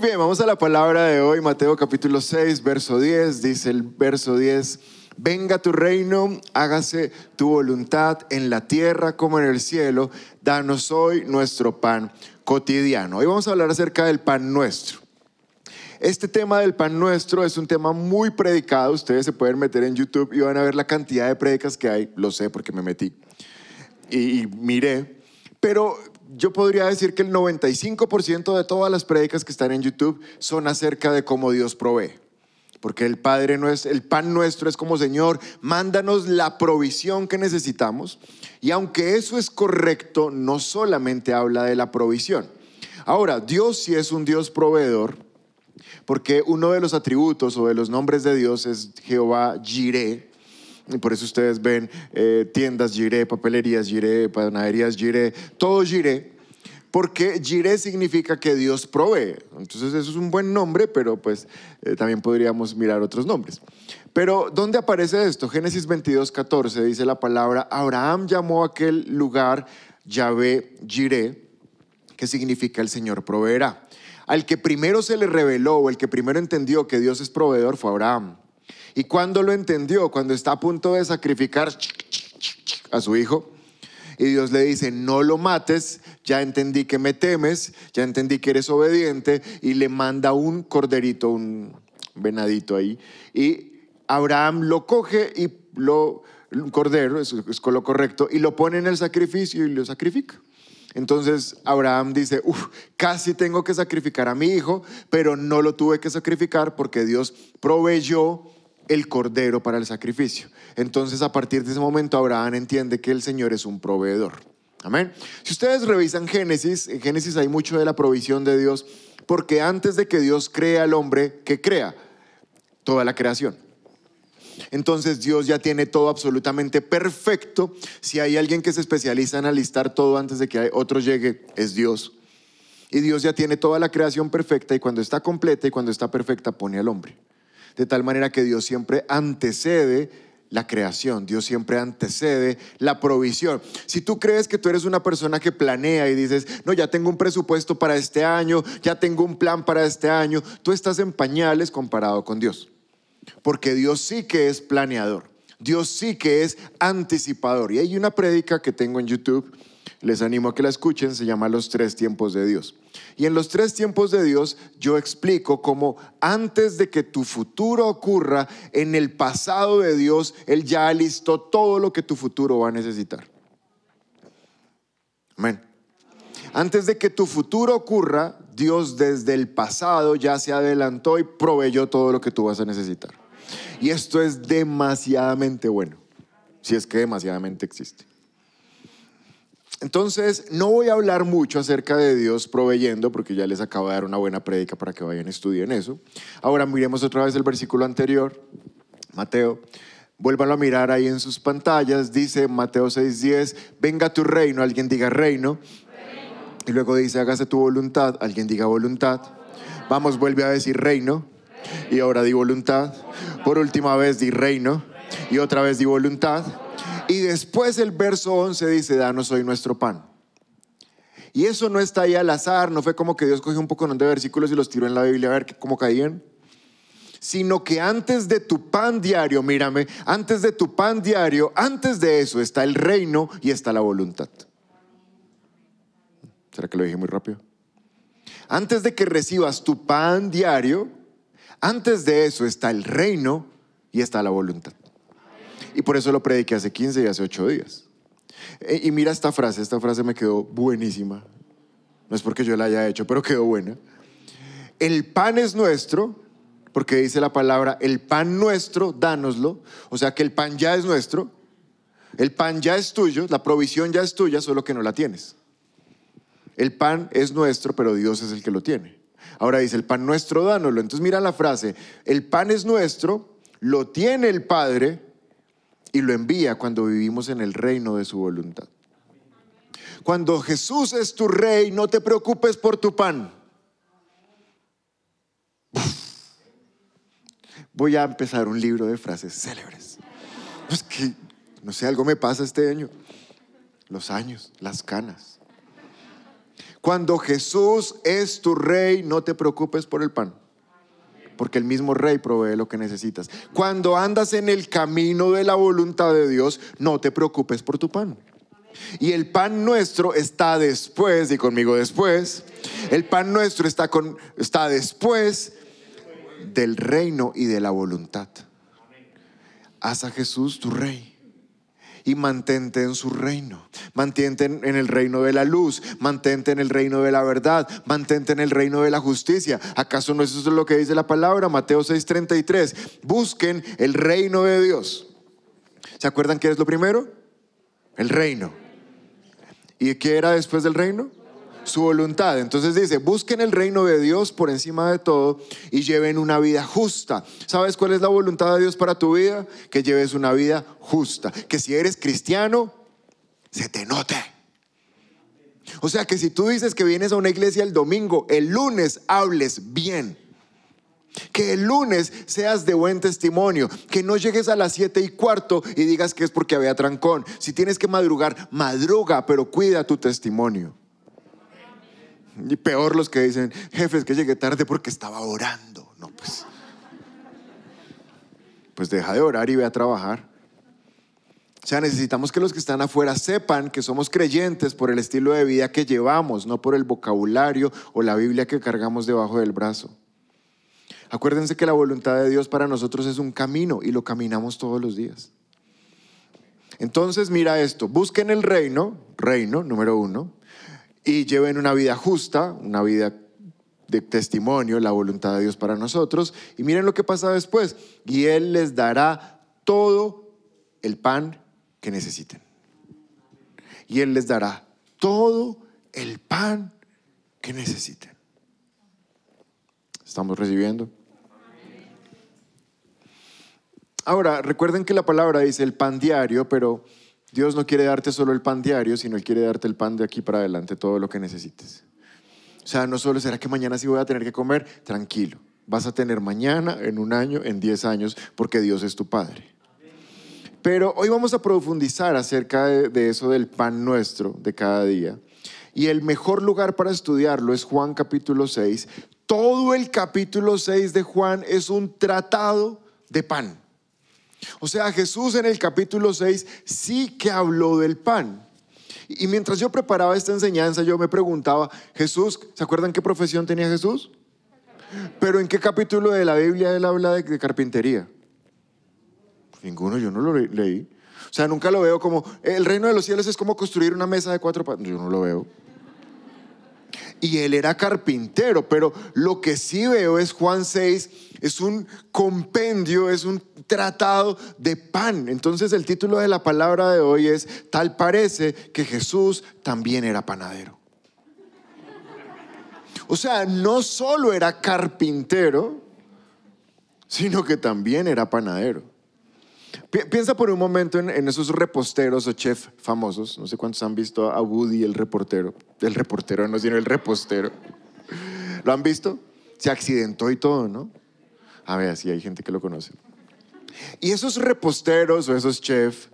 Bien, vamos a la palabra de hoy, Mateo capítulo 6, verso 10, dice el verso 10, venga tu reino, hágase tu voluntad en la tierra como en el cielo, danos hoy nuestro pan cotidiano. Hoy vamos a hablar acerca del pan nuestro. Este tema del pan nuestro es un tema muy predicado, ustedes se pueden meter en YouTube y van a ver la cantidad de predicas que hay, lo sé porque me metí y miré, pero yo podría decir que el 95% de todas las prédicas que están en YouTube son acerca de cómo Dios provee. Porque el Padre no es, el pan nuestro es como Señor, mándanos la provisión que necesitamos. Y aunque eso es correcto, no solamente habla de la provisión. Ahora, Dios sí es un Dios proveedor, porque uno de los atributos o de los nombres de Dios es Jehová Jireh, y por eso ustedes ven eh, tiendas Jiré, papelerías Jiré, panaderías Jiré, todo Jiré, porque Jiré significa que Dios provee. Entonces eso es un buen nombre, pero pues eh, también podríamos mirar otros nombres. Pero ¿dónde aparece esto? Génesis 22, 14 dice la palabra, Abraham llamó a aquel lugar Yahvé Jiré, que significa el Señor proveerá. Al que primero se le reveló o el que primero entendió que Dios es proveedor fue Abraham. ¿Y cuando lo entendió? Cuando está a punto de sacrificar a su hijo. Y Dios le dice, no lo mates, ya entendí que me temes, ya entendí que eres obediente. Y le manda un corderito, un venadito ahí. Y Abraham lo coge y lo, un cordero, es, es lo correcto, y lo pone en el sacrificio y lo sacrifica. Entonces Abraham dice, uff, casi tengo que sacrificar a mi hijo, pero no lo tuve que sacrificar porque Dios proveyó el cordero para el sacrificio. Entonces a partir de ese momento Abraham entiende que el Señor es un proveedor. Amén. Si ustedes revisan Génesis, en Génesis hay mucho de la provisión de Dios, porque antes de que Dios crea al hombre, ¿qué crea? Toda la creación. Entonces Dios ya tiene todo absolutamente perfecto. Si hay alguien que se especializa en alistar todo antes de que otro llegue, es Dios. Y Dios ya tiene toda la creación perfecta y cuando está completa y cuando está perfecta pone al hombre de tal manera que Dios siempre antecede la creación, Dios siempre antecede la provisión. Si tú crees que tú eres una persona que planea y dices, no, ya tengo un presupuesto para este año, ya tengo un plan para este año, tú estás en pañales comparado con Dios. Porque Dios sí que es planeador, Dios sí que es anticipador. Y hay una prédica que tengo en YouTube les animo a que la escuchen, se llama Los tres tiempos de Dios. Y en los tres tiempos de Dios yo explico cómo antes de que tu futuro ocurra, en el pasado de Dios, Él ya listó todo lo que tu futuro va a necesitar. Amén. Antes de que tu futuro ocurra, Dios desde el pasado ya se adelantó y proveyó todo lo que tú vas a necesitar. Y esto es demasiadamente bueno, si es que demasiadamente existe. Entonces, no voy a hablar mucho acerca de Dios proveyendo, porque ya les acabo de dar una buena prédica para que vayan a estudiar eso. Ahora miremos otra vez el versículo anterior, Mateo. Vuélvanlo a mirar ahí en sus pantallas. Dice Mateo 6:10, venga tu reino, alguien diga reino. Y luego dice, hágase tu voluntad, alguien diga voluntad. Vamos, vuelve a decir reino. Y ahora di voluntad. Por última vez di reino. Y otra vez di voluntad. Y después el verso 11 dice, danos hoy nuestro pan. Y eso no está ahí al azar, no fue como que Dios cogió un poco de versículos y los tiró en la Biblia a ver cómo caían. Sino que antes de tu pan diario, mírame, antes de tu pan diario, antes de eso está el reino y está la voluntad. ¿Será que lo dije muy rápido? Antes de que recibas tu pan diario, antes de eso está el reino y está la voluntad. Y por eso lo prediqué hace 15 y hace 8 días. E, y mira esta frase, esta frase me quedó buenísima. No es porque yo la haya hecho, pero quedó buena. El pan es nuestro, porque dice la palabra, el pan nuestro, dánoslo. O sea que el pan ya es nuestro, el pan ya es tuyo, la provisión ya es tuya, solo que no la tienes. El pan es nuestro, pero Dios es el que lo tiene. Ahora dice, el pan nuestro, dánoslo. Entonces mira la frase, el pan es nuestro, lo tiene el Padre, y lo envía cuando vivimos en el reino de su voluntad. Cuando Jesús es tu rey, no te preocupes por tu pan. Voy a empezar un libro de frases célebres. Es que, no sé, algo me pasa este año. Los años, las canas. Cuando Jesús es tu rey, no te preocupes por el pan porque el mismo rey provee lo que necesitas. Cuando andas en el camino de la voluntad de Dios, no te preocupes por tu pan. Y el pan nuestro está después, y conmigo después, el pan nuestro está, con, está después del reino y de la voluntad. Haz a Jesús tu rey y mantente en su reino. Mantente en el reino de la luz, mantente en el reino de la verdad, mantente en el reino de la justicia. ¿Acaso no es eso lo que dice la palabra? Mateo 6:33. Busquen el reino de Dios. ¿Se acuerdan qué es lo primero? El reino. ¿Y qué era después del reino? Su voluntad. Entonces dice, busquen el reino de Dios por encima de todo y lleven una vida justa. ¿Sabes cuál es la voluntad de Dios para tu vida? Que lleves una vida justa. Que si eres cristiano, se te note. O sea que si tú dices que vienes a una iglesia el domingo, el lunes hables bien. Que el lunes seas de buen testimonio. Que no llegues a las siete y cuarto y digas que es porque había trancón. Si tienes que madrugar, madruga, pero cuida tu testimonio. Y peor los que dicen, jefes, que llegué tarde porque estaba orando. No, pues. Pues deja de orar y ve a trabajar. O sea, necesitamos que los que están afuera sepan que somos creyentes por el estilo de vida que llevamos, no por el vocabulario o la Biblia que cargamos debajo del brazo. Acuérdense que la voluntad de Dios para nosotros es un camino y lo caminamos todos los días. Entonces, mira esto, busquen el reino, reino número uno, y lleven una vida justa, una vida de testimonio, la voluntad de Dios para nosotros. Y miren lo que pasa después. Y Él les dará todo el pan que necesiten. Y Él les dará todo el pan que necesiten. ¿Estamos recibiendo? Ahora, recuerden que la palabra dice el pan diario, pero Dios no quiere darte solo el pan diario, sino Él quiere darte el pan de aquí para adelante, todo lo que necesites. O sea, no solo será que mañana sí voy a tener que comer, tranquilo. Vas a tener mañana, en un año, en diez años, porque Dios es tu Padre. Pero hoy vamos a profundizar acerca de, eso del pan nuestro de cada día. Y el mejor lugar para estudiarlo es Juan capítulo 6. Todo el capítulo 6 de Juan es un tratado de pan. O sea, Jesús en el capítulo 6 sí que habló del pan. Y mientras yo preparaba esta enseñanza, yo me preguntaba, Jesús, ¿se acuerdan qué profesión tenía Jesús? Pero ¿en qué capítulo de la Biblia él habla de, carpintería? Ninguno, yo no lo leí. O sea, nunca lo veo como, el reino de los cielos es como construir una mesa de cuatro patas. Yo no lo veo. Y él era carpintero, pero lo que sí veo es Juan 6 es un compendio, es un tratado de pan. Entonces el título de la palabra de hoy es, tal parece que Jesús también era panadero. O sea, no solo era carpintero, sino que también era panadero. Piensa por un momento en, esos reposteros o chefs famosos. No sé cuántos han visto a Woody, el reportero. El reportero, no, sino el repostero. ¿Lo han visto? Se accidentó y todo, ¿no? A ver, sí, hay gente que lo conoce. Y esos reposteros o esos chefs,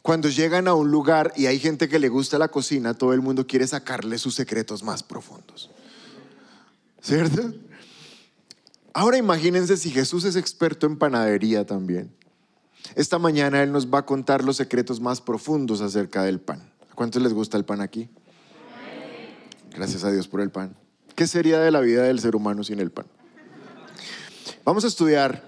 cuando llegan a un lugar y hay gente que le gusta la cocina, todo el mundo quiere sacarle sus secretos más profundos. ¿Cierto? Ahora imagínense si Jesús es experto en panadería también. Esta mañana Él nos va a contar los secretos más profundos acerca del pan. ¿A cuántos les gusta el pan aquí? Gracias a Dios por el pan. ¿Qué sería de la vida del ser humano sin el pan? Vamos a estudiar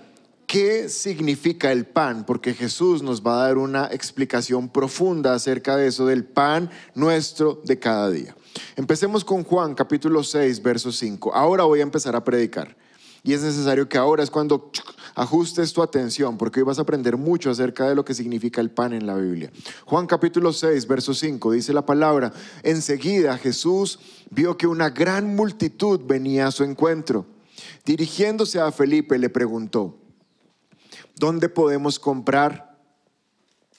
qué significa el pan, porque Jesús nos va a dar una explicación profunda acerca de eso, del pan nuestro de cada día. Empecemos con Juan capítulo 6, verso 5. Ahora voy a empezar a predicar. Y es necesario que ahora es cuando ajustes tu atención, porque hoy vas a aprender mucho acerca de lo que significa el pan en la Biblia. Juan capítulo 6, verso 5, dice la palabra, enseguida Jesús vio que una gran multitud venía a su encuentro Dirigiéndose a Felipe le preguntó, ¿dónde podemos comprar?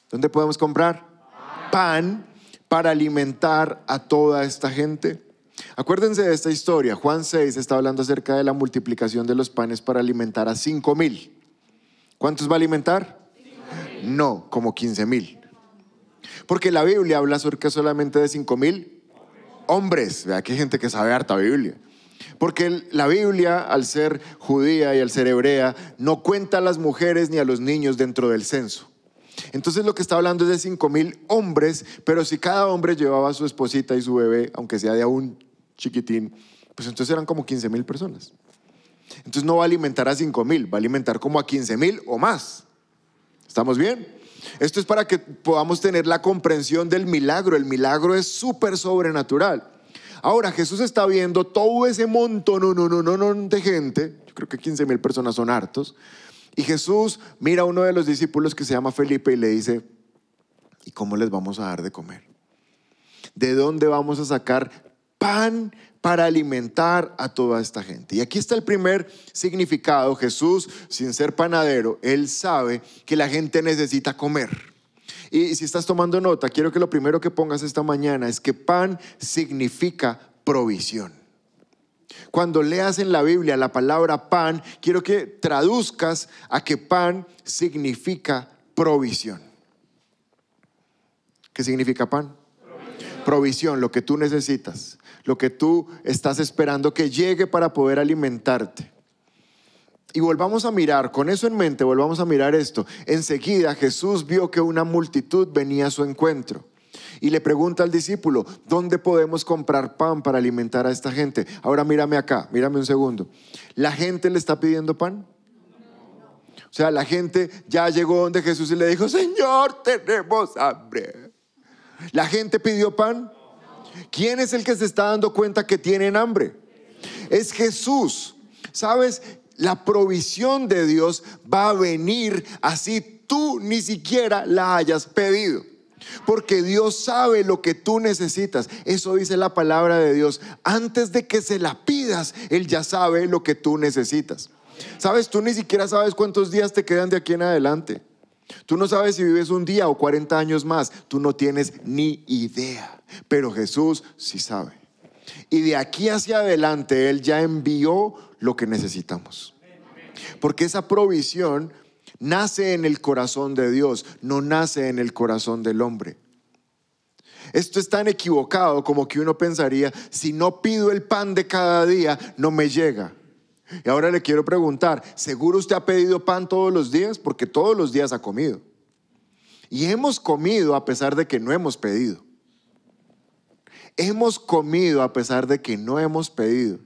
¿Dónde podemos comprar? Pan para alimentar a toda esta gente. Acuérdense de esta historia. Juan 6 está hablando acerca de la multiplicación de los panes para alimentar a 5 mil. ¿Cuántos va a alimentar? No, como 15 mil. Porque la Biblia habla acerca solamente de 5 mil hombres. Vea que hay gente que sabe harta Biblia. Porque la Biblia, al ser judía y al ser hebrea, no cuenta a las mujeres ni a los niños dentro del censo. Entonces lo que está hablando es de cinco mil hombres, pero si cada hombre llevaba a su esposita y su bebé, aunque sea de aún chiquitín, pues entonces eran como 15 mil personas. Entonces no va a alimentar a cinco mil, va a alimentar como a 15 mil o más. ¿Estamos bien? Esto es para que podamos tener la comprensión del milagro. El milagro es súper sobrenatural. Ahora Jesús está viendo todo ese montón no, no, no, no, de gente. Yo creo que 15 mil personas son hartos. Y Jesús mira a uno de los discípulos que se llama Felipe y le dice, ¿y cómo les vamos a dar de comer? ¿De dónde vamos a sacar pan para alimentar a toda esta gente? Y aquí está el primer significado. Jesús, sin ser panadero, él sabe que la gente necesita comer. Y si estás tomando nota, quiero que lo primero que pongas esta mañana es que pan significa provisión. Cuando leas en la Biblia la palabra pan, quiero que traduzcas a que pan significa provisión. ¿Qué significa pan? Provisión. provisión, lo que tú necesitas, lo que tú estás esperando que llegue para poder alimentarte. Y volvamos a mirar, con eso en mente, volvamos a mirar esto. Enseguida Jesús vio que una multitud venía a su encuentro y le pregunta al discípulo, ¿dónde podemos comprar pan para alimentar a esta gente? Ahora mírame acá, mírame un segundo. ¿La gente le está pidiendo pan? O sea, la gente ya llegó donde Jesús y le dijo, Señor, tenemos hambre. ¿La gente pidió pan? ¿Quién es el que se está dando cuenta que tienen hambre? Es Jesús. ¿Sabes? La provisión de Dios va a venir así tú ni siquiera la hayas pedido. Porque Dios sabe lo que tú necesitas. Eso dice la palabra de Dios. Antes de que se la pidas, Él ya sabe lo que tú necesitas. Sabes, tú ni siquiera sabes cuántos días te quedan de aquí en adelante. Tú no sabes si vives un día o 40 años más. Tú no tienes ni idea. Pero Jesús sí sabe. Y de aquí hacia adelante Él ya envió lo que necesitamos. Porque esa provisión nace en el corazón de Dios, no nace en el corazón del hombre. Esto es tan equivocado como que uno pensaría, si no pido el pan de cada día, no me llega. Y ahora le quiero preguntar, ¿seguro usted ha pedido pan todos los días? Porque todos los días ha comido. Y hemos comido a pesar de que no hemos pedido. Hemos comido a pesar de que no hemos pedido.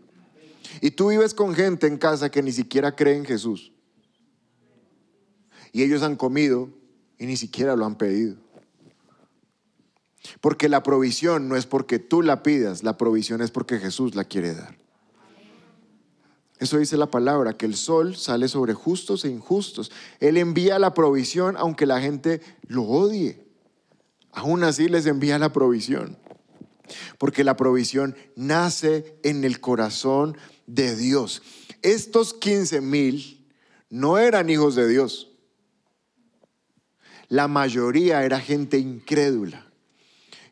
Y tú vives con gente en casa que ni siquiera cree en Jesús. Y ellos han comido y ni siquiera lo han pedido. Porque la provisión no es porque tú la pidas, la provisión es porque Jesús la quiere dar. Eso dice la palabra, que el sol sale sobre justos e injustos. Él envía la provisión aunque la gente lo odie. Aún así les envía la provisión. Porque la provisión nace en el corazón de Dios. Estos 15 mil no eran hijos de Dios. La mayoría era gente incrédula.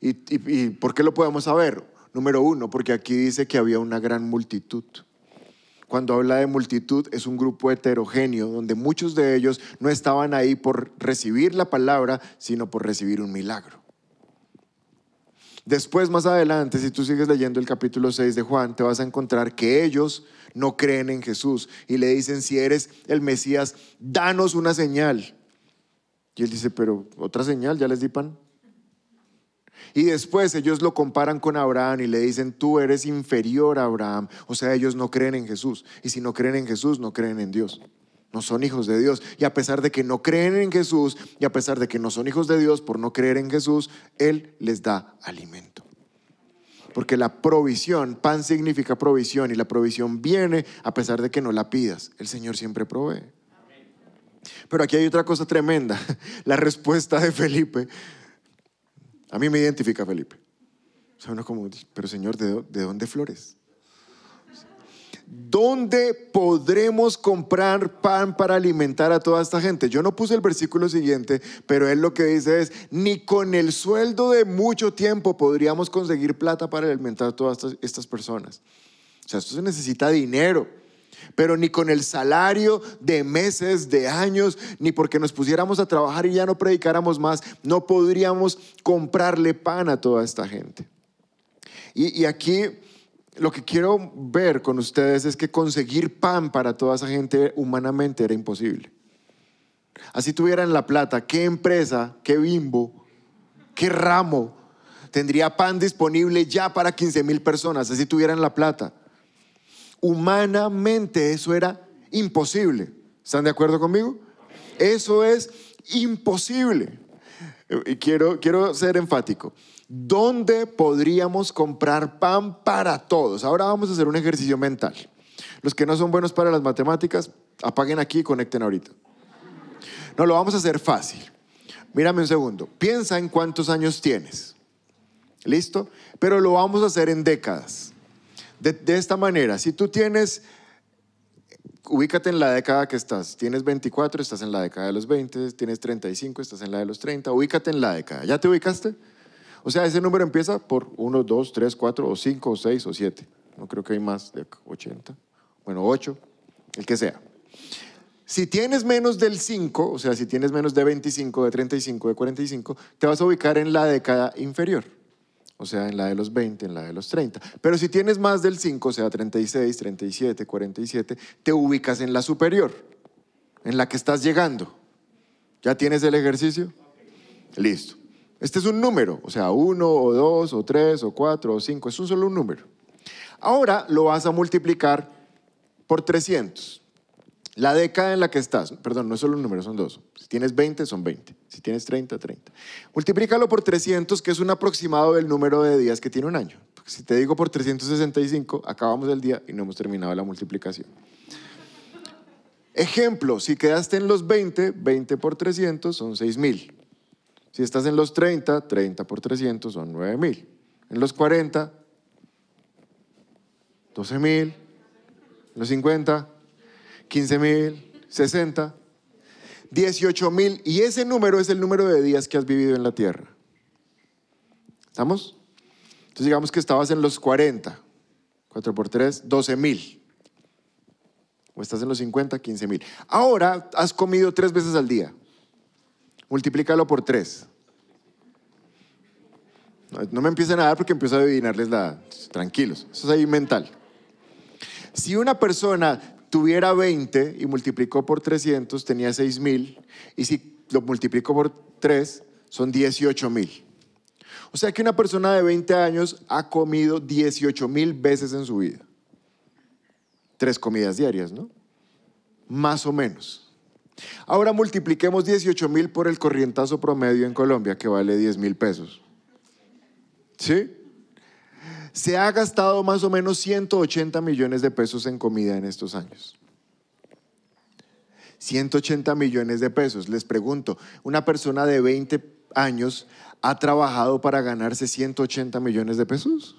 ¿Y, por qué lo podemos saber? Número uno, porque aquí dice que había una gran multitud. Cuando habla de multitud es un grupo heterogéneo donde muchos de ellos no estaban ahí por recibir la palabra, sino por recibir un milagro. Después, más adelante, si tú sigues leyendo el capítulo 6 de Juan, te vas a encontrar que ellos no creen en Jesús y le dicen, si eres el Mesías, danos una señal. Y él dice, pero otra señal, ya les di pan. Y después ellos lo comparan con Abraham y le dicen, tú eres inferior a Abraham. O sea, ellos no creen en Jesús. Y si no creen en Jesús, no creen en Dios. No son hijos de Dios. Y a pesar de que no creen en Jesús y a pesar de que no son hijos de Dios por no creer en Jesús, Él les da alimento. Porque la provisión, pan significa provisión y la provisión viene a pesar de que no la pidas. El Señor siempre provee. Pero aquí hay otra cosa tremenda. La respuesta de Felipe. A mí me identifica Felipe. O sea, uno como, pero Señor, ¿de, de dónde flores? ¿Dónde podremos comprar pan para alimentar a toda esta gente? Yo no puse el versículo siguiente, pero él lo que dice es, ni con el sueldo de mucho tiempo podríamos conseguir plata para alimentar a todas estas, personas. O sea, esto se necesita dinero pero ni con el salario de meses, de años, ni porque nos pusiéramos a trabajar y ya no predicáramos más, no podríamos comprarle pan a toda esta gente. Y, aquí lo que quiero ver con ustedes es que conseguir pan para toda esa gente humanamente era imposible. Así tuvieran la plata, ¿qué empresa, qué bimbo, qué ramo tendría pan disponible ya para 15 mil personas? Así tuvieran la plata. Humanamente eso era imposible. ¿Están de acuerdo conmigo? Eso es imposible. Y quiero, quiero ser enfático. ¿Dónde podríamos comprar pan para todos? Ahora vamos a hacer un ejercicio mental. Los que no son buenos para las matemáticas, apaguen aquí y conecten ahorita. No, lo vamos a hacer fácil. Mírame un segundo. Piensa en cuántos años tienes. ¿Listo? Pero lo vamos a hacer en décadas. De, de esta manera, si tú tienes ubícate en la década que estás. Tienes 24, estás en la década de los 20, tienes 35, estás en la de los 30, ubícate en la década. ¿Ya te ubicaste? O sea, ese número empieza por 1, 2, 3, 4, o 5, o 6, o 7. No creo que hay más de 80. Bueno, 8, el que sea. Si tienes menos del 5, o sea, si tienes menos de 25, de 35, de 45, te vas a ubicar en la década inferior o sea, en la de los 20, en la de los 30. Pero si tienes más del 5, o sea, 36, 37, 47, te ubicas en la superior, en la que estás llegando. ¿Ya tienes el ejercicio? Listo. Este es un número, o sea, 1 o 2 o 3 o 4 o 5, es un solo un número. Ahora lo vas a multiplicar por 300. La década en la que estás, perdón, no es solo un número, son dos. Tienes 20, son 20. Si tienes 30, 30. Multiplícalo por 300, que es un aproximado del número de días que tiene un año. si te digo por 365, acabamos el día y no hemos terminado la multiplicación. Ejemplo, si quedaste en los 20, 20 por 300 son 6000. Si estás en los 30, 30 por 300 son 9000. En los 40, 12000. En los 50, 15 mil, 60, 18 mil. Y ese número es el número de días que has vivido en la tierra. ¿Estamos? Entonces digamos que estabas en los 40. 4 por 3, 12 mil. O estás en los 50, 15 mil. Ahora has comido tres veces al día. Multiplícalo por 3. No, me empiecen a dar porque empiezo a adivinarles la... Tranquilos, eso es ahí mental. Si una persona tuviera 20 y multiplicó por 300, tenía 6 mil. Y si lo multiplico por 3, son 18 mil. O sea que una persona de 20 años ha comido 18 mil veces en su vida. Tres comidas diarias, ¿no? Más o menos. Ahora multipliquemos 18 mil por el corrientazo promedio en Colombia, que vale 10 mil pesos. ¿Sí? Se ha gastado más o menos 180 millones de pesos en comida en estos años. 180 millones de pesos. Les pregunto, ¿una persona de 20 años ha trabajado para ganarse 180 millones de pesos?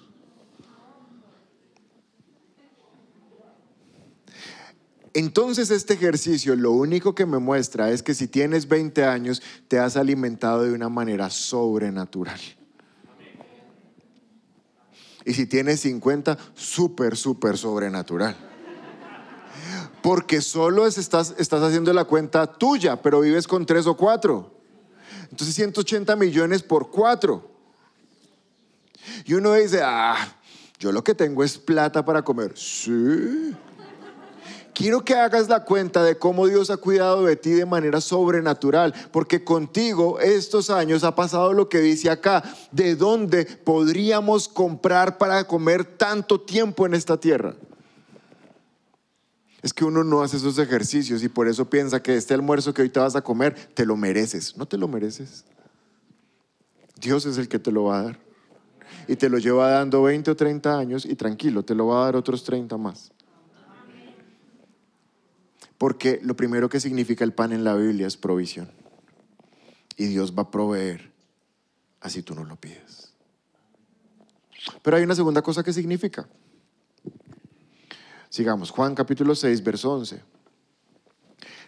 Entonces este ejercicio lo único que me muestra es que si tienes 20 años te has alimentado de una manera sobrenatural. Y si tienes 50, súper, súper sobrenatural. Porque solo estás, estás haciendo la cuenta tuya, pero vives con tres o cuatro. Entonces 180 millones por cuatro. Y uno dice, ah, yo lo que tengo es plata para comer. Sí. Quiero que hagas la cuenta de cómo Dios ha cuidado de ti de manera sobrenatural, porque contigo estos años ha pasado lo que dice acá, de dónde podríamos comprar para comer tanto tiempo en esta tierra. Es que uno no hace esos ejercicios y por eso piensa que este almuerzo que hoy te vas a comer, te lo mereces. No te lo mereces. Dios es el que te lo va a dar. Y te lo lleva dando 20 o 30 años y tranquilo, te lo va a dar otros 30 más. Porque lo primero que significa el pan en la Biblia es provisión. Y Dios va a proveer así tú no lo pides. Pero hay una segunda cosa que significa. Sigamos, Juan capítulo 6, verso 11.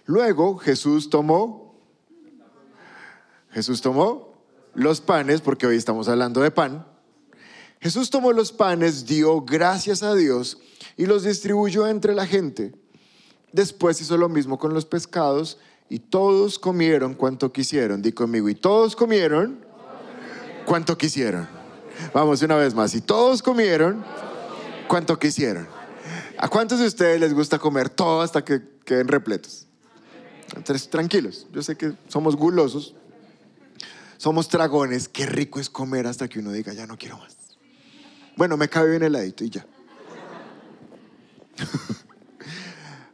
Luego Jesús tomó, Jesús tomó los panes, porque hoy estamos hablando de pan. Jesús tomó los panes, dio gracias a Dios y los distribuyó entre la gente Después hizo lo mismo con los pescados y todos comieron cuanto quisieron. Di conmigo, y todos comieron cuanto quisieron. Vamos una vez más. Y todos comieron cuanto quisieron. ¿A cuántos de ustedes les gusta comer todo hasta que queden repletos? Entonces, tranquilos. Yo sé que somos gulosos. Somos dragones. Qué rico es comer hasta que uno diga, ya no quiero más. Bueno, me cabe bien el heladito y ya.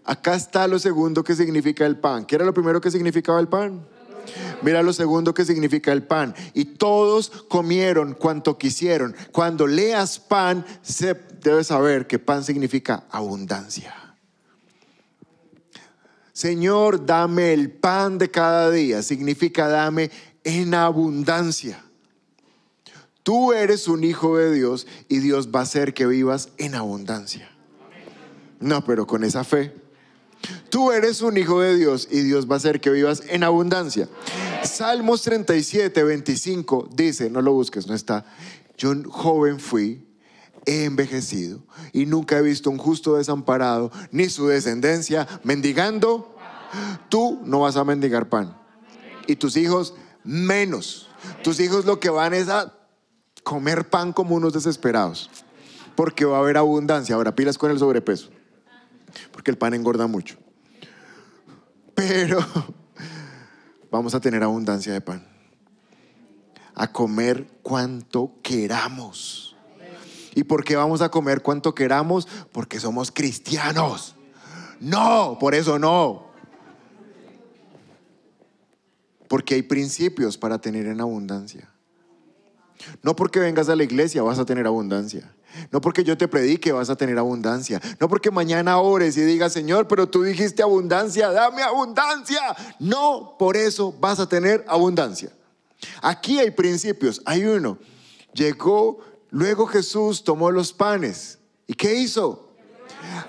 Acá está lo segundo que significa el pan. ¿Qué era lo primero que significaba el pan? Mira lo segundo que significa el pan. Y todos comieron cuanto quisieron. Cuando leas pan, se debe saber que pan significa abundancia. Señor, dame el pan de cada día. Significa dame en abundancia. Tú eres un hijo de Dios y Dios va a hacer que vivas en abundancia. No, pero con esa fe. Tú eres un hijo de Dios y Dios va a hacer que vivas en abundancia. Salmos 37, 25 dice, no lo busques, no está. Yo joven fui, he envejecido y nunca he visto un justo desamparado, ni su descendencia mendigando. Tú no vas a mendigar pan. Y tus hijos menos. Tus hijos lo que van es a comer pan como unos desesperados. Porque va a haber abundancia. Ahora pilas con el sobrepeso porque el pan engorda mucho. Pero vamos a tener abundancia de pan. A comer cuanto queramos. ¿Y por qué vamos a comer cuanto queramos? Porque somos cristianos. No, por eso no. Porque hay principios para tener en abundancia. No porque vengas a la iglesia vas a tener abundancia. No porque yo te predique vas a tener abundancia. No porque mañana ores y digas, Señor, pero tú dijiste abundancia, dame abundancia. No, por eso vas a tener abundancia. Aquí hay principios. Hay uno. Llegó, luego Jesús tomó los panes. ¿Y qué hizo?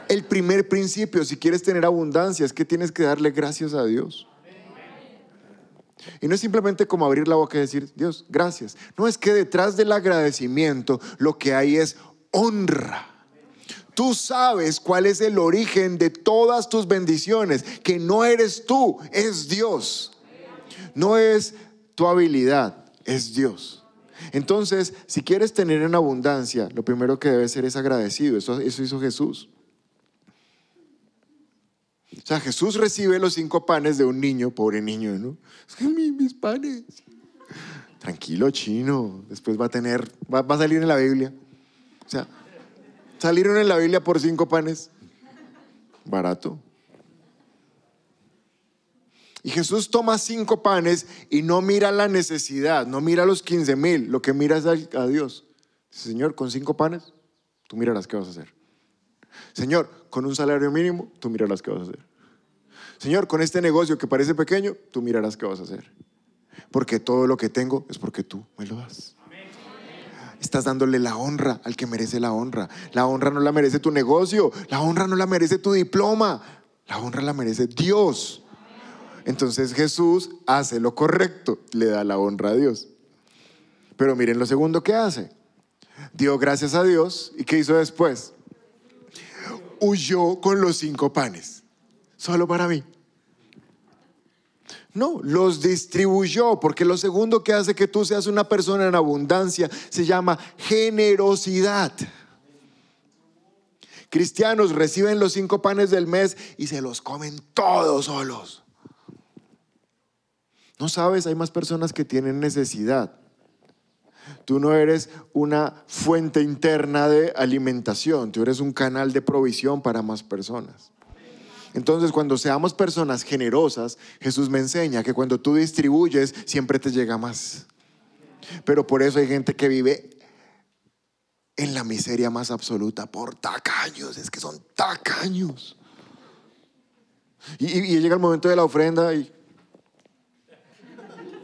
El primer principio, si quieres tener abundancia, es que tienes que darle gracias a Dios. Y no es simplemente como abrir la boca y decir, Dios, gracias. No es que detrás del agradecimiento lo que hay es honra. Tú sabes cuál es el origen de todas tus bendiciones, que no eres tú, es Dios. No es tu habilidad, es Dios. Entonces, si quieres tener en abundancia, lo primero que debes ser es agradecido. Eso, hizo Jesús. O sea, Jesús recibe los cinco panes de un niño, pobre niño, ¿no? Es que mis panes. Tranquilo, chino. Después va a tener, va a salir en la Biblia. O sea, salieron en la Biblia por cinco panes. Barato. Y Jesús toma cinco panes y no mira la necesidad, no mira los 15 mil, lo que mira es a Dios. Señor, con cinco panes, tú mirarás qué vas a hacer. Señor, con un salario mínimo, tú mirarás qué vas a hacer. Señor, con este negocio que parece pequeño, tú mirarás qué vas a hacer. Porque todo lo que tengo es porque tú me lo das. Estás dándole la honra al que merece la honra. La honra no la merece tu negocio, la honra no la merece tu diploma, la honra la merece Dios. Entonces Jesús hace lo correcto, le da la honra a Dios. Pero miren lo segundo que hace. Dio gracias a Dios y ¿qué hizo después? Huyó con los cinco panes, solo para mí. No, los distribuyó, porque lo segundo que hace que tú seas una persona en abundancia se llama generosidad. Cristianos reciben los cinco panes del mes y se los comen todos solos. No sabes, hay más personas que tienen necesidad. Tú no eres una fuente interna de alimentación, tú eres un canal de provisión para más personas. Entonces, cuando seamos personas generosas, Jesús me enseña que cuando tú distribuyes, siempre te llega más. Pero por eso hay gente que vive en la miseria más absoluta por tacaños, es que son tacaños. Y, llega el momento de la ofrenda y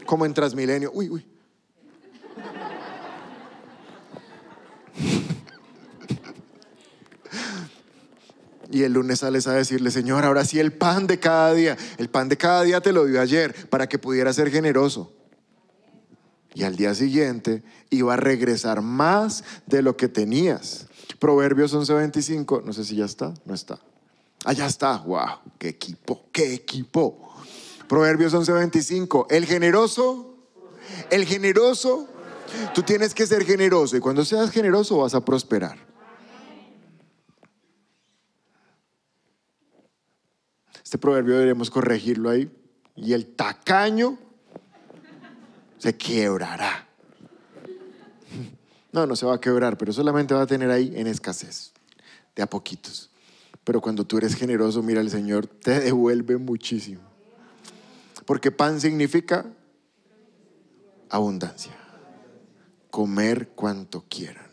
como en Transmilenio, uy, uy. Y el lunes sales a decirle, Señor, ahora sí el pan de cada día. El pan de cada día te lo dio ayer para que pudiera ser generoso. Y al día siguiente iba a regresar más de lo que tenías. Proverbios 11:25, no sé si ya está, no está. Allá está, wow, qué equipo, qué equipo. Proverbios 11:25, el generoso, el generoso Tú tienes que ser generoso y cuando seas generoso vas a prosperar. Este proverbio deberíamos corregirlo ahí. Y el tacaño se quebrará. No, no se va a quebrar, pero solamente va a tener ahí en escasez, de a poquitos. Pero cuando tú eres generoso, mira, el Señor te devuelve muchísimo. Porque pan significa abundancia. Comer cuanto quieran.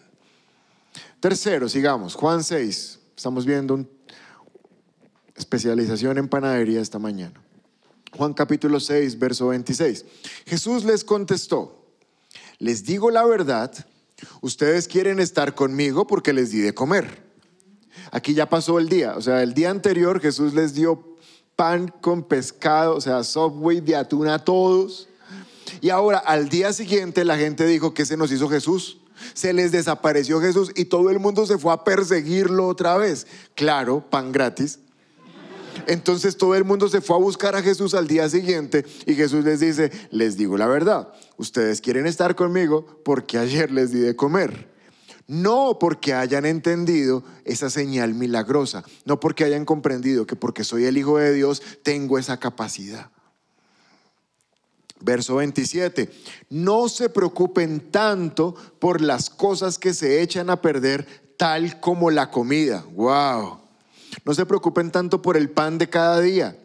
Tercero, sigamos, Juan 6. Estamos viendo una especialización en panadería esta mañana. Juan capítulo 6, verso 26. Jesús les contestó, les digo la verdad, ustedes quieren estar conmigo porque les di de comer. Aquí ya pasó el día, o sea, el día anterior Jesús les dio pan con pescado, o sea, subway de atún a todos. Y ahora al día siguiente la gente dijo, ¿qué se nos hizo Jesús? Se les desapareció Jesús y todo el mundo se fue a perseguirlo otra vez. Claro, pan gratis. Entonces todo el mundo se fue a buscar a Jesús al día siguiente y Jesús les dice, les digo la verdad, ustedes quieren estar conmigo porque ayer les di de comer. No porque hayan entendido esa señal milagrosa, no porque hayan comprendido que porque soy el Hijo de Dios tengo esa capacidad. Verso 27, no se preocupen tanto por las cosas que se echan a perder, tal como la comida. ¡Wow! No se preocupen tanto por el pan de cada día.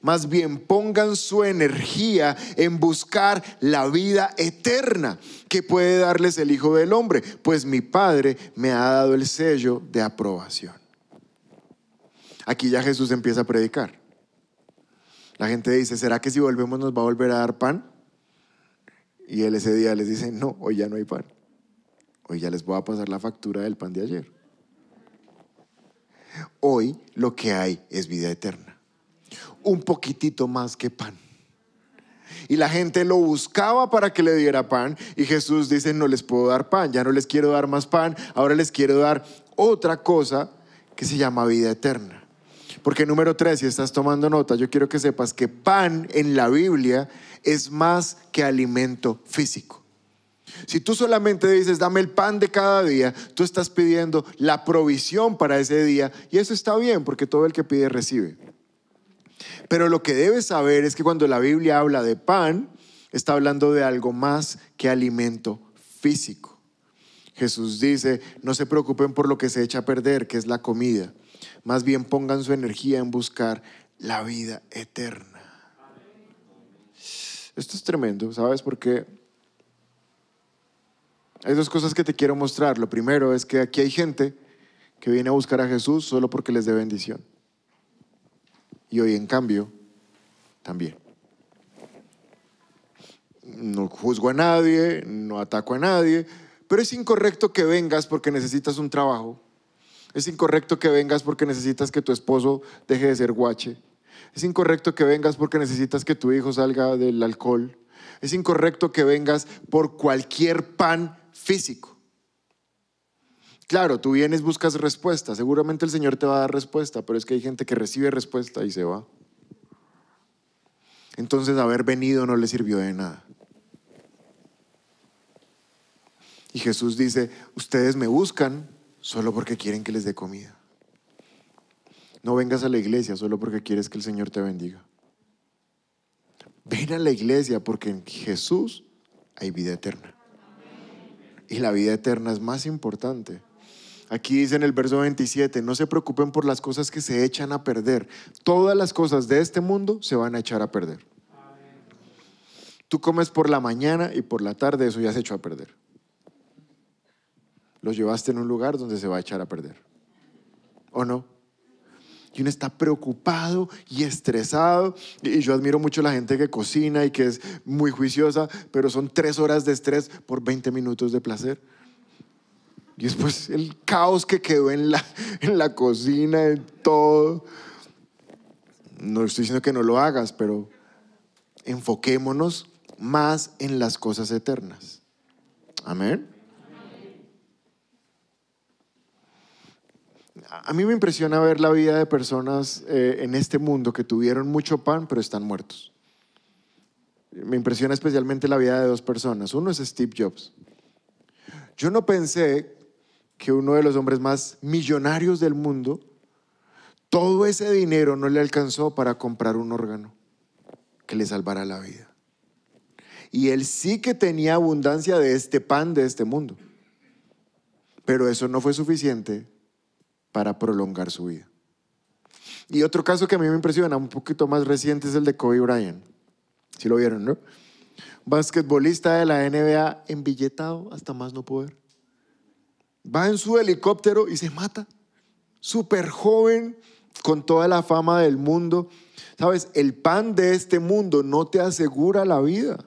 Más bien pongan su energía en buscar la vida eterna que puede darles el Hijo del Hombre, pues mi Padre me ha dado el sello de aprobación. Aquí ya Jesús empieza a predicar. La gente dice, ¿será que si volvemos nos va a volver a dar pan? Y él ese día les dice, no, hoy ya no hay pan. Hoy ya les voy a pasar la factura del pan de ayer. Hoy lo que hay es vida eterna. Un poquitito más que pan. Y la gente lo buscaba para que le diera pan. Y Jesús dice, no les puedo dar pan, ya no les quiero dar más pan, ahora les quiero dar otra cosa que se llama vida eterna. Porque número tres, si estás tomando nota, yo quiero que sepas que pan en la Biblia es más que alimento físico. Si tú solamente dices, dame el pan de cada día, tú estás pidiendo la provisión para ese día y eso está bien porque todo el que pide recibe. Pero lo que debes saber es que cuando la Biblia habla de pan, está hablando de algo más que alimento físico. Jesús dice, no se preocupen por lo que se echa a perder, que es la comida. Más bien pongan su energía en buscar la vida eterna. Esto es tremendo, ¿sabes? Porque hay dos cosas que te quiero mostrar. Lo primero es que aquí hay gente que viene a buscar a Jesús solo porque les dé bendición. Y hoy, en cambio, también. No juzgo a nadie, no ataco a nadie, pero es incorrecto que vengas porque necesitas un trabajo. Es incorrecto que vengas porque necesitas que tu esposo deje de ser guache. Es incorrecto que vengas porque necesitas que tu hijo salga del alcohol. Es incorrecto que vengas por cualquier pan físico. Claro, tú vienes, buscas respuesta. Seguramente el Señor te va a dar respuesta, pero es que hay gente que recibe respuesta y se va. Entonces haber venido no le sirvió de nada. Y Jesús dice, ustedes me buscan solo porque quieren que les dé comida. No vengas a la iglesia solo porque quieres que el Señor te bendiga. Ven a la iglesia porque en Jesús hay vida eterna y la vida eterna es más importante. Aquí dice en el verso 27, no se preocupen por las cosas que se echan a perder. Todas las cosas de este mundo se van a echar a perder. Tú comes por la mañana y por la tarde, eso ya se echó a perder. Lo llevaste en un lugar donde se va a echar a perder. ¿O no? Y uno está preocupado y estresado. Y yo admiro mucho a la gente que cocina y que es muy juiciosa, pero son tres horas de estrés por 20 minutos de placer. Y después el caos que quedó en la, en la cocina, en todo. No estoy diciendo que no lo hagas, pero enfoquémonos más en las cosas eternas. Amén. A mí me impresiona ver la vida de personas eh, en este mundo que tuvieron mucho pan pero están muertos. Me impresiona especialmente la vida de dos personas. Uno es Steve Jobs. Yo no pensé que uno de los hombres más millonarios del mundo, todo ese dinero no le alcanzó para comprar un órgano que le salvara la vida. Y él sí que tenía abundancia de este pan de este mundo. Pero eso no fue suficiente para prolongar su vida. Y otro caso que a mí me impresiona, un poquito más reciente, es el de Kobe Bryant. Si lo vieron, ¿no? Basquetbolista de la NBA, embilletado hasta más no poder. Va en su helicóptero y se mata. Súper joven, con toda la fama del mundo. Sabes, el pan de este mundo no te asegura la vida.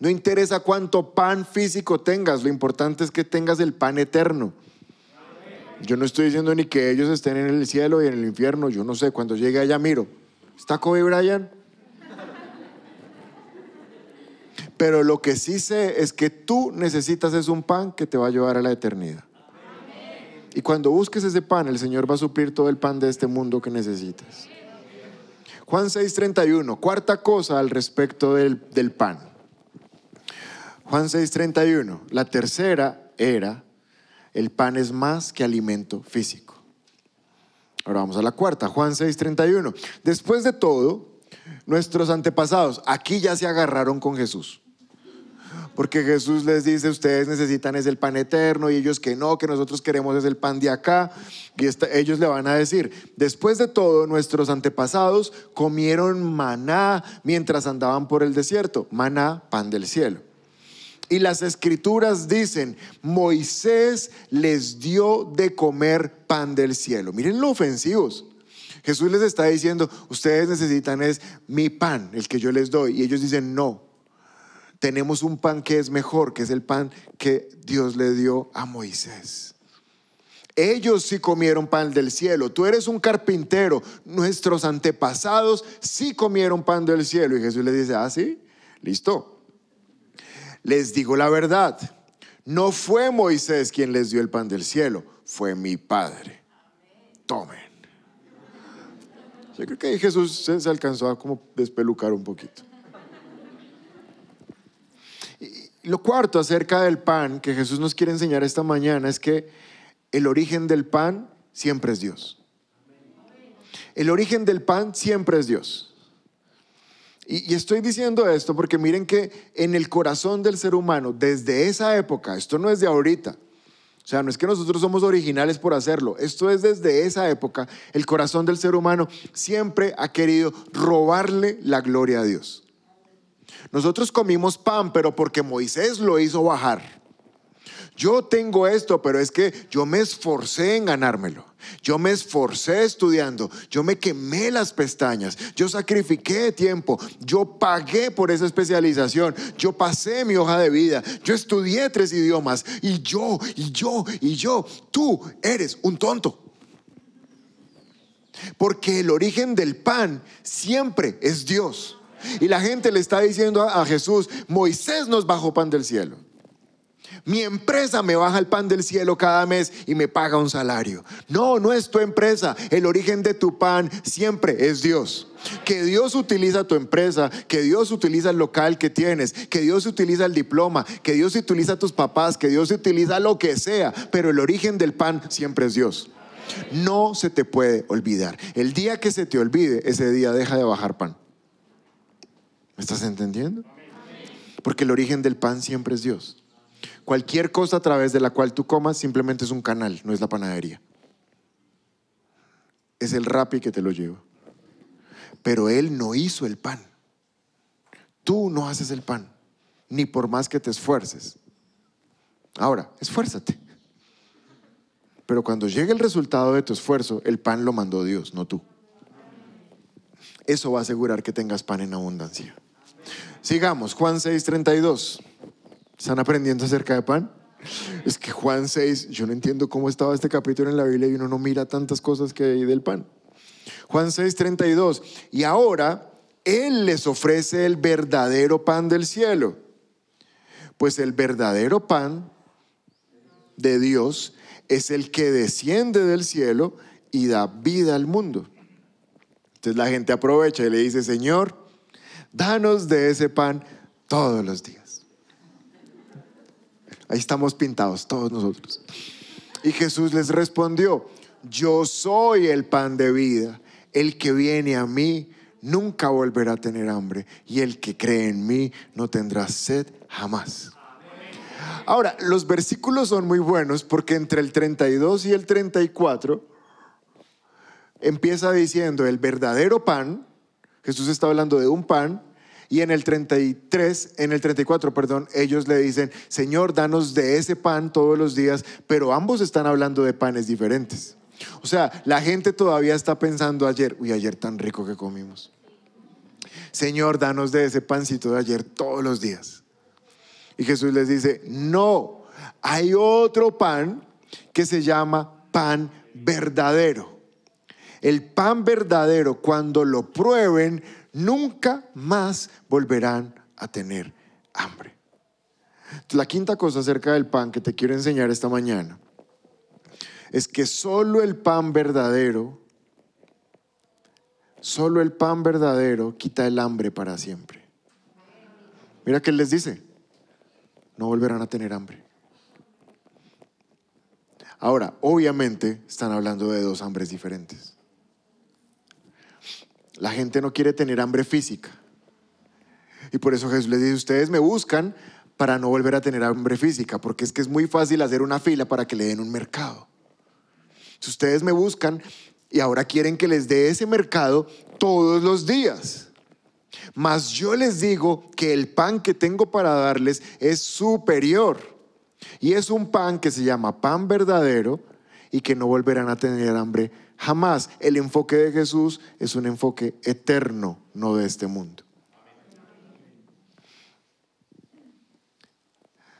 No interesa cuánto pan físico tengas, lo importante es que tengas el pan eterno. Yo no estoy diciendo ni que ellos estén en el cielo y en el infierno, yo no sé, cuando llegue allá miro. ¿Está Kobe Bryant? Pero lo que sí sé es que tú necesitas es un pan que te va a llevar a la eternidad. Y cuando busques ese pan, el Señor va a suplir todo el pan de este mundo que necesitas. Juan 6:31, cuarta cosa al respecto del, del pan. Juan 6:31, la tercera era, el pan es más que alimento físico. Ahora vamos a la cuarta, Juan 6:31. Después de todo, nuestros antepasados aquí ya se agarraron con Jesús. Porque Jesús les dice, ustedes necesitan es el pan eterno y ellos que no, que nosotros queremos es el pan de acá. Y ellos le van a decir, después de todo, nuestros antepasados comieron maná mientras andaban por el desierto. Maná, pan del cielo. Y las escrituras dicen, Moisés les dio de comer pan del cielo. Miren lo ofensivos. Jesús les está diciendo, ustedes necesitan es mi pan, el que yo les doy. Y ellos dicen, no, tenemos un pan que es mejor, que es el pan que Dios le dio a Moisés. Ellos sí comieron pan del cielo. Tú eres un carpintero. Nuestros antepasados sí comieron pan del cielo. Y Jesús les dice, ah, sí, listo. Les digo la verdad. No fue Moisés quien les dio el pan del cielo, fue mi Padre. Tomen. Yo creo que Jesús se alcanzó a como despelucar un poquito. Lo cuarto acerca del pan que Jesús nos quiere enseñar esta mañana es que el origen del pan siempre es Dios. El origen del pan siempre es Dios. Y, estoy diciendo esto porque miren que en el corazón del ser humano, desde esa época, esto no es de ahorita, o sea, no es que nosotros somos originales por hacerlo. Esto es desde esa época. El corazón del ser humano siempre ha querido robarle la gloria a Dios. Nosotros comimos pan, pero porque Moisés lo hizo bajar. Yo tengo esto, pero es que yo me esforcé en ganármelo. Yo me esforcé estudiando, yo me quemé las pestañas, yo sacrifiqué tiempo, yo pagué por esa especialización, yo pasé mi hoja de vida, yo estudié tres idiomas y yo, y yo, y yo, tú eres un tonto. Porque el origen del pan siempre es Dios. Y la gente le está diciendo a, Jesús, Moisés nos bajó pan del cielo. Mi empresa me baja el pan del cielo cada mes y me paga un salario. No, no es tu empresa. El origen de tu pan siempre es Dios. Que Dios utiliza tu empresa, que Dios utiliza el local que tienes, que Dios utiliza el diploma, que Dios utiliza tus papás, que Dios utiliza lo que sea, pero el origen del pan siempre es Dios. No se te puede olvidar. El día que se te olvide, ese día deja de bajar pan. ¿Me estás entendiendo? Porque el origen del pan siempre es Dios. Cualquier cosa a través de la cual tú comas simplemente es un canal, no es la panadería. Es el rapi que te lo lleva. Pero Él no hizo el pan. Tú no haces el pan, ni por más que te esfuerces. Ahora, esfuérzate. Pero cuando llegue el resultado de tu esfuerzo, el pan lo mandó Dios, no tú. Eso va a asegurar que tengas pan en abundancia. Sigamos, Juan 6:32. ¿Están aprendiendo acerca de pan? Es que Juan 6, yo no entiendo cómo estaba este capítulo en la Biblia y uno no mira tantas cosas que hay del pan. Juan 6:32. Y ahora Él les ofrece el verdadero pan del cielo. Pues el verdadero pan de Dios es el que desciende del cielo y da vida al mundo. Entonces la gente aprovecha y le dice, Señor, danos de ese pan todos los días. Ahí estamos pintados, todos nosotros. Y Jesús les respondió, yo soy el pan de vida. El que viene a mí nunca volverá a tener hambre. Y el que cree en mí no tendrá sed jamás. Ahora, los versículos son muy buenos porque entre el 32 y el 34 empieza diciendo el verdadero pan. Jesús está hablando de un pan y en el 33, en el 34, perdón, ellos le dicen, Señor, danos de ese pan todos los días, pero ambos están hablando de panes diferentes. O sea, la gente todavía está pensando ayer, uy, ayer tan rico que comimos. Señor, danos de ese pancito de ayer todos los días. Y Jesús les dice, no, hay otro pan que se llama pan verdadero. El pan verdadero, cuando lo prueben, nunca más volverán a tener hambre. La quinta cosa acerca del pan que te quiero enseñar esta mañana es que solo el pan verdadero, solo el pan verdadero quita el hambre para siempre. Mira que él les dice, no volverán a tener hambre. Ahora, obviamente están hablando de dos hambres diferentes. La gente no quiere tener hambre física. Y por eso Jesús les dice, ustedes me buscan para no volver a tener hambre física, porque es que es muy fácil hacer una fila para que le den un mercado. Si ustedes me buscan y ahora quieren que les dé ese mercado todos los días. Mas yo les digo que el pan que tengo para darles es superior. Y es un pan que se llama pan verdadero y que no volverán a tener hambre Jamás el enfoque de Jesús es un enfoque eterno, no de este mundo.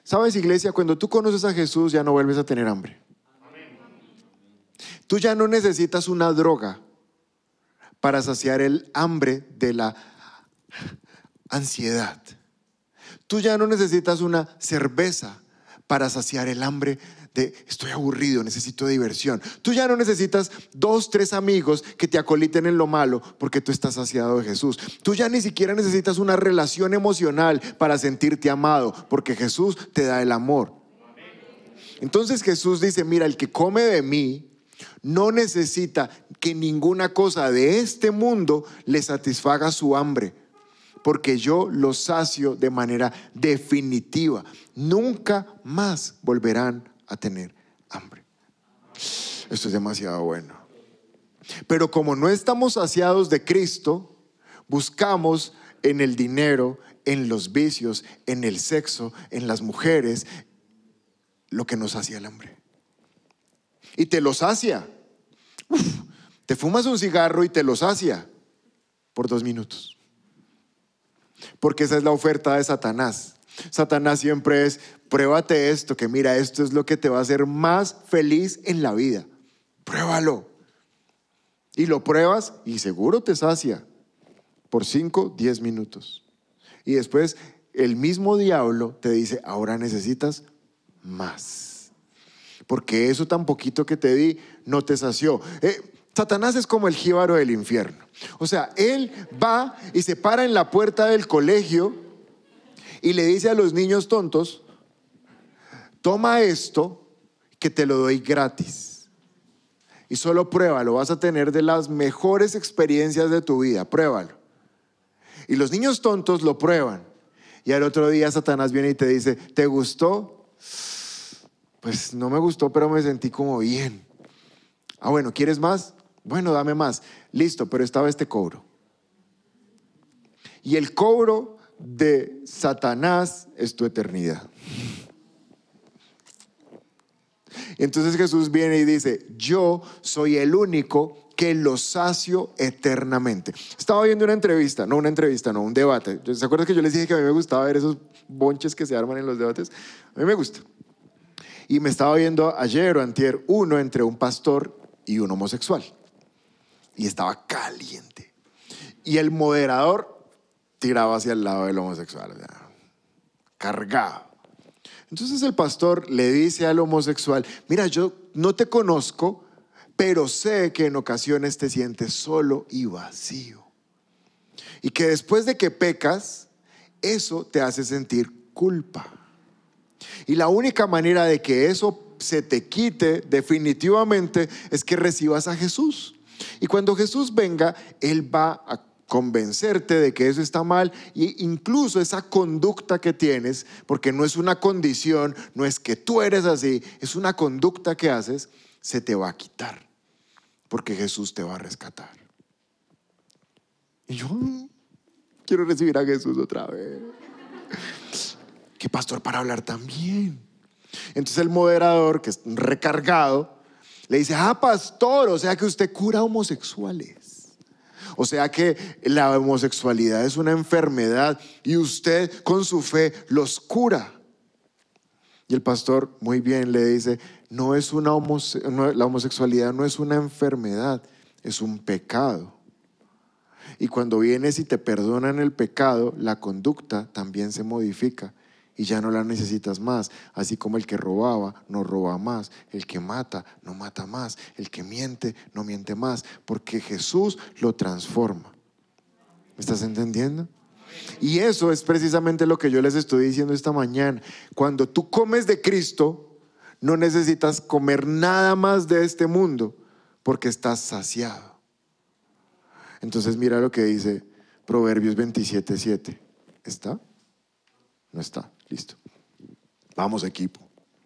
¿Sabes, iglesia? Cuando tú conoces a Jesús ya no vuelves a tener hambre. Tú ya no necesitas una droga para saciar el hambre de la ansiedad. Tú ya no necesitas una cerveza para saciar el hambre estoy aburrido, necesito diversión. Tú ya no necesitas dos, tres amigos que te acoliten en lo malo porque tú estás saciado de Jesús. Tú ya ni siquiera necesitas una relación emocional para sentirte amado porque Jesús te da el amor. Entonces Jesús dice, mira, el que come de mí no necesita que ninguna cosa de este mundo le satisfaga su hambre porque yo los sacio de manera definitiva. Nunca más volverán a tener hambre. Esto es demasiado bueno. Pero como no estamos saciados de Cristo, buscamos en el dinero, en los vicios, en el sexo, en las mujeres, lo que nos sacia el hambre. Y te lo sacia. te fumas un cigarro y te lo sacia por dos minutos. Porque esa es la oferta de Satanás. Satanás siempre es, pruébate esto, que mira, esto es lo que te va a hacer más feliz en la vida. Pruébalo. Y lo pruebas y seguro te sacia por 5, 10 minutos. Y después el mismo diablo te dice, ahora necesitas más. Porque eso tan poquito que te di no te sació. Eh, Satanás es como el jíbaro del infierno. O sea, él va y se para en la puerta del colegio y le dice a los niños tontos, toma esto que te lo doy gratis. Y solo pruébalo, vas a tener de las mejores experiencias de tu vida, pruébalo. Y los niños tontos lo prueban. Y al otro día Satanás viene y te dice, ¿te gustó? Pues no me gustó, pero me sentí como bien. Ah, bueno, ¿quieres más? Bueno, dame más. Listo, pero esta vez te cobro. Y el cobro de Satanás es tu eternidad. Entonces Jesús viene y dice, yo soy el único que lo sacio eternamente. Estaba viendo una entrevista, no una entrevista, no un debate. ¿Se acuerdan que yo les dije que a mí me gustaba ver esos bonches que se arman en los debates? A mí me gusta. Y me estaba viendo ayer o antier uno entre un pastor y un homosexual. Y estaba caliente. Y el moderador tiraba hacia el lado del homosexual, cargado. Entonces el pastor le dice al homosexual, mira, yo no te conozco, pero sé que en ocasiones te sientes solo y vacío. Y que después de que pecas, eso te hace sentir culpa. Y la única manera de que eso se te quite definitivamente es que recibas a Jesús. Y cuando Jesús venga, Él va a convencerte de que eso está mal e incluso esa conducta que tienes, porque no es una condición, no es que tú eres así, es una conducta que haces, se te va a quitar, porque Jesús te va a rescatar. Y yo mm, quiero recibir a Jesús otra vez. ¿Qué pastor para hablar también? Entonces el moderador, que es recargado, le dice, ah, pastor, o sea que usted cura homosexuales. O sea que la homosexualidad es una enfermedad y usted con su fe los cura. Y el pastor muy bien le dice, no es una la homosexualidad no es una enfermedad, es un pecado. Y cuando vienes y te perdonan el pecado, la conducta también se modifica y ya no la necesitas más. Así como el que robaba no roba más, el que mata no mata más, el que miente no miente más, porque Jesús lo transforma. ¿Me estás entendiendo? Y eso es precisamente lo que yo les estoy diciendo esta mañana. Cuando tú comes de Cristo, no necesitas comer nada más de este mundo, porque estás saciado. Entonces mira lo que dice Proverbios 27.7. ¿Está? No está. Listo. Vamos equipo.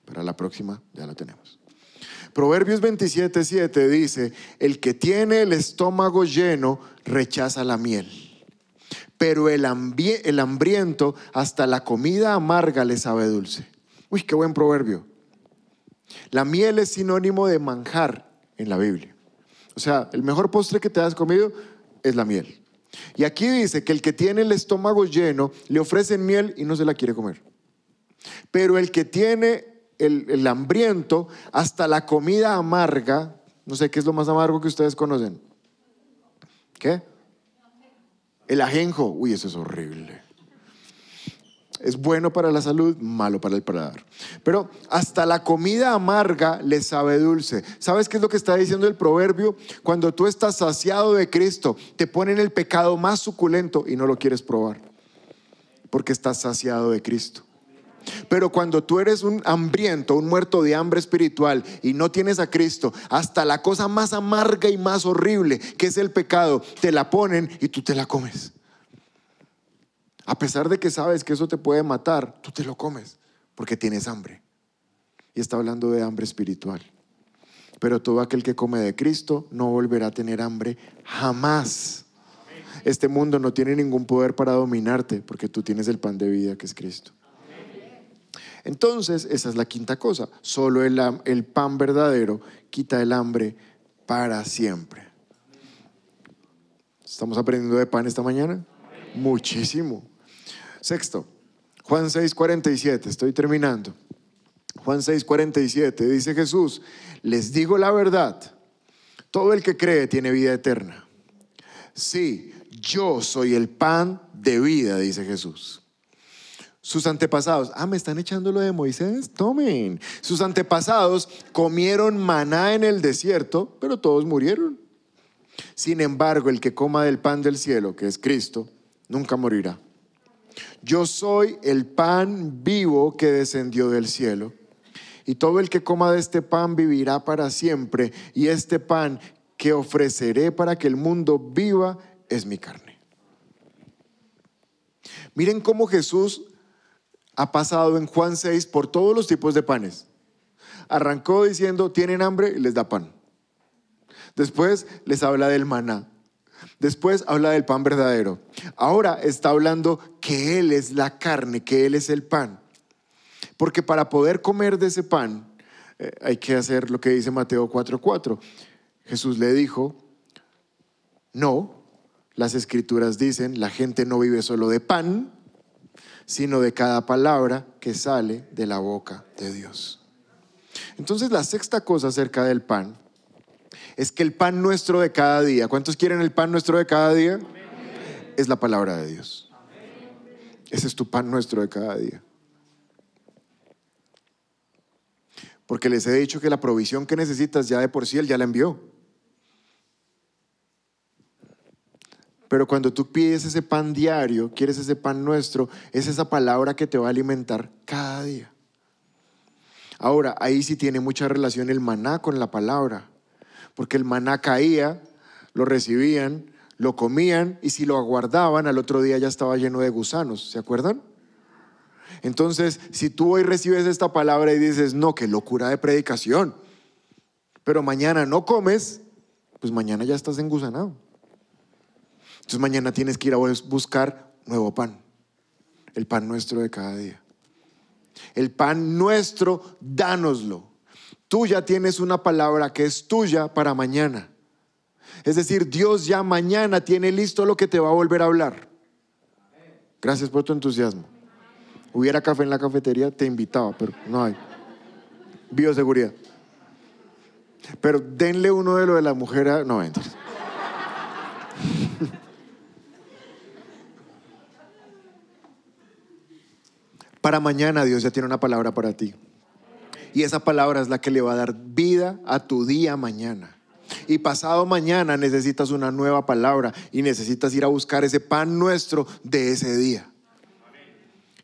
Para la próxima ya la tenemos. Proverbios 27, 7 dice, el que tiene el estómago lleno rechaza la miel, pero el, el hambriento hasta la comida amarga le sabe dulce. Uy, qué buen proverbio. La miel es sinónimo de manjar en la Biblia. O sea, el mejor postre que te has comido es la miel. Y aquí dice que el que tiene el estómago lleno le ofrecen miel y no se la quiere comer. Pero el que tiene el, hambriento, hasta la comida amarga, no sé qué es lo más amargo que ustedes conocen. ¿Qué? El ajenjo. Uy, eso es horrible. Es bueno para la salud, malo para el paladar. Pero hasta la comida amarga le sabe dulce. ¿Sabes qué es lo que está diciendo el proverbio? Cuando tú estás saciado de Cristo, te ponen el pecado más suculento y no lo quieres probar. Porque estás saciado de Cristo. Pero cuando tú eres un hambriento, un muerto de hambre espiritual y no tienes a Cristo, hasta la cosa más amarga y más horrible, que es el pecado, te la ponen y tú te la comes. A pesar de que sabes que eso te puede matar, tú te lo comes porque tienes hambre. Y está hablando de hambre espiritual. Pero todo aquel que come de Cristo no volverá a tener hambre jamás. Este mundo no tiene ningún poder para dominarte porque tú tienes el pan de vida que es Cristo. Entonces, esa es la quinta cosa. Solo el, pan verdadero quita el hambre para siempre. ¿Estamos aprendiendo de pan esta mañana? Muchísimo. Sexto, Juan 6:47, estoy terminando. Juan 6:47 dice Jesús, les digo la verdad, todo el que cree tiene vida eterna. Sí, yo soy el pan de vida, dice Jesús. Sus antepasados, ah, me están echando lo de Moisés, tomen. Sus antepasados comieron maná en el desierto, pero todos murieron. Sin embargo, el que coma del pan del cielo, que es Cristo, nunca morirá. Yo soy el pan vivo que descendió del cielo. Y todo el que coma de este pan vivirá para siempre. Y este pan que ofreceré para que el mundo viva es mi carne. Miren cómo Jesús ha pasado en Juan 6 por todos los tipos de panes. Arrancó diciendo, tienen hambre y les da pan. Después les habla del maná. Después habla del pan verdadero. Ahora está hablando que Él es la carne, que Él es el pan. Porque para poder comer de ese pan eh, hay que hacer lo que dice Mateo 4:4. Jesús le dijo, no, las escrituras dicen, la gente no vive solo de pan, sino de cada palabra que sale de la boca de Dios. Entonces la sexta cosa acerca del pan es que el pan nuestro de cada día, ¿cuántos quieren el pan nuestro de cada día? Es la palabra de Dios. Ese es tu pan nuestro de cada día. Porque les he dicho que la provisión que necesitas ya de por sí Él ya la envió. Pero cuando tú pides ese pan diario, quieres ese pan nuestro, es esa palabra que te va a alimentar cada día. Ahora, ahí sí tiene mucha relación el maná con la palabra, porque el maná caía, lo recibían, lo comían y si lo aguardaban al otro día ya estaba lleno de gusanos, ¿se acuerdan? Entonces, si tú hoy recibes esta palabra y dices, no, qué locura de predicación, pero mañana no comes, pues mañana ya estás engusanado. Entonces mañana tienes que ir a buscar nuevo pan, el pan nuestro de cada día. El pan nuestro, dánoslo. Tú ya tienes una palabra que es tuya para mañana. Es decir, Dios ya mañana tiene listo lo que te va a volver a hablar. Gracias por tu entusiasmo. Hubiera café en la cafetería, te invitaba, pero no hay. Bioseguridad. Pero denle uno de lo de la mujer a... No, entonces. Para mañana Dios ya tiene una palabra para ti. Y esa palabra es la que le va a dar vida a tu día mañana. Y pasado mañana necesitas una nueva palabra y necesitas ir a buscar ese pan nuestro de ese día.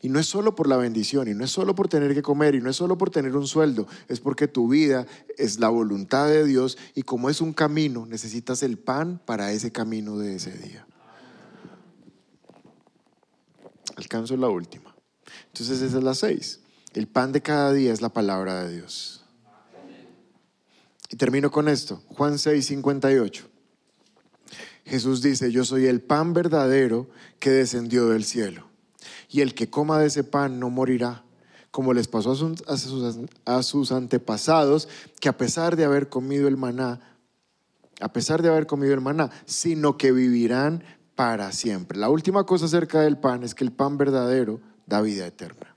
Y no es solo por la bendición, y no es solo por tener que comer, y no es solo por tener un sueldo, es porque tu vida es la voluntad de Dios y como es un camino, necesitas el pan para ese camino de ese día. Alcanzo la última. Entonces esa es la seis. El pan de cada día es la palabra de Dios. Y termino con esto. Juan 6, 58. Jesús dice, yo soy el pan verdadero que descendió del cielo y el que coma de ese pan no morirá, como les pasó a sus, antepasados, que a pesar de haber comido el maná, a pesar de haber comido el maná, sino que vivirán para siempre. La última cosa acerca del pan es que el pan verdadero da vida eterna.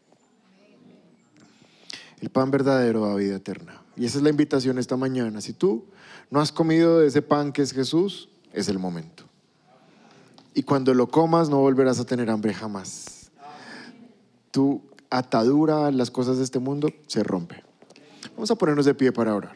El pan verdadero da vida eterna. Y esa es la invitación esta mañana. Si tú no has comido de ese pan que es Jesús, es el momento. Y cuando lo comas no volverás a tener hambre jamás tu atadura a las cosas de este mundo se rompe. Vamos a ponernos de pie para orar.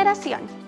generación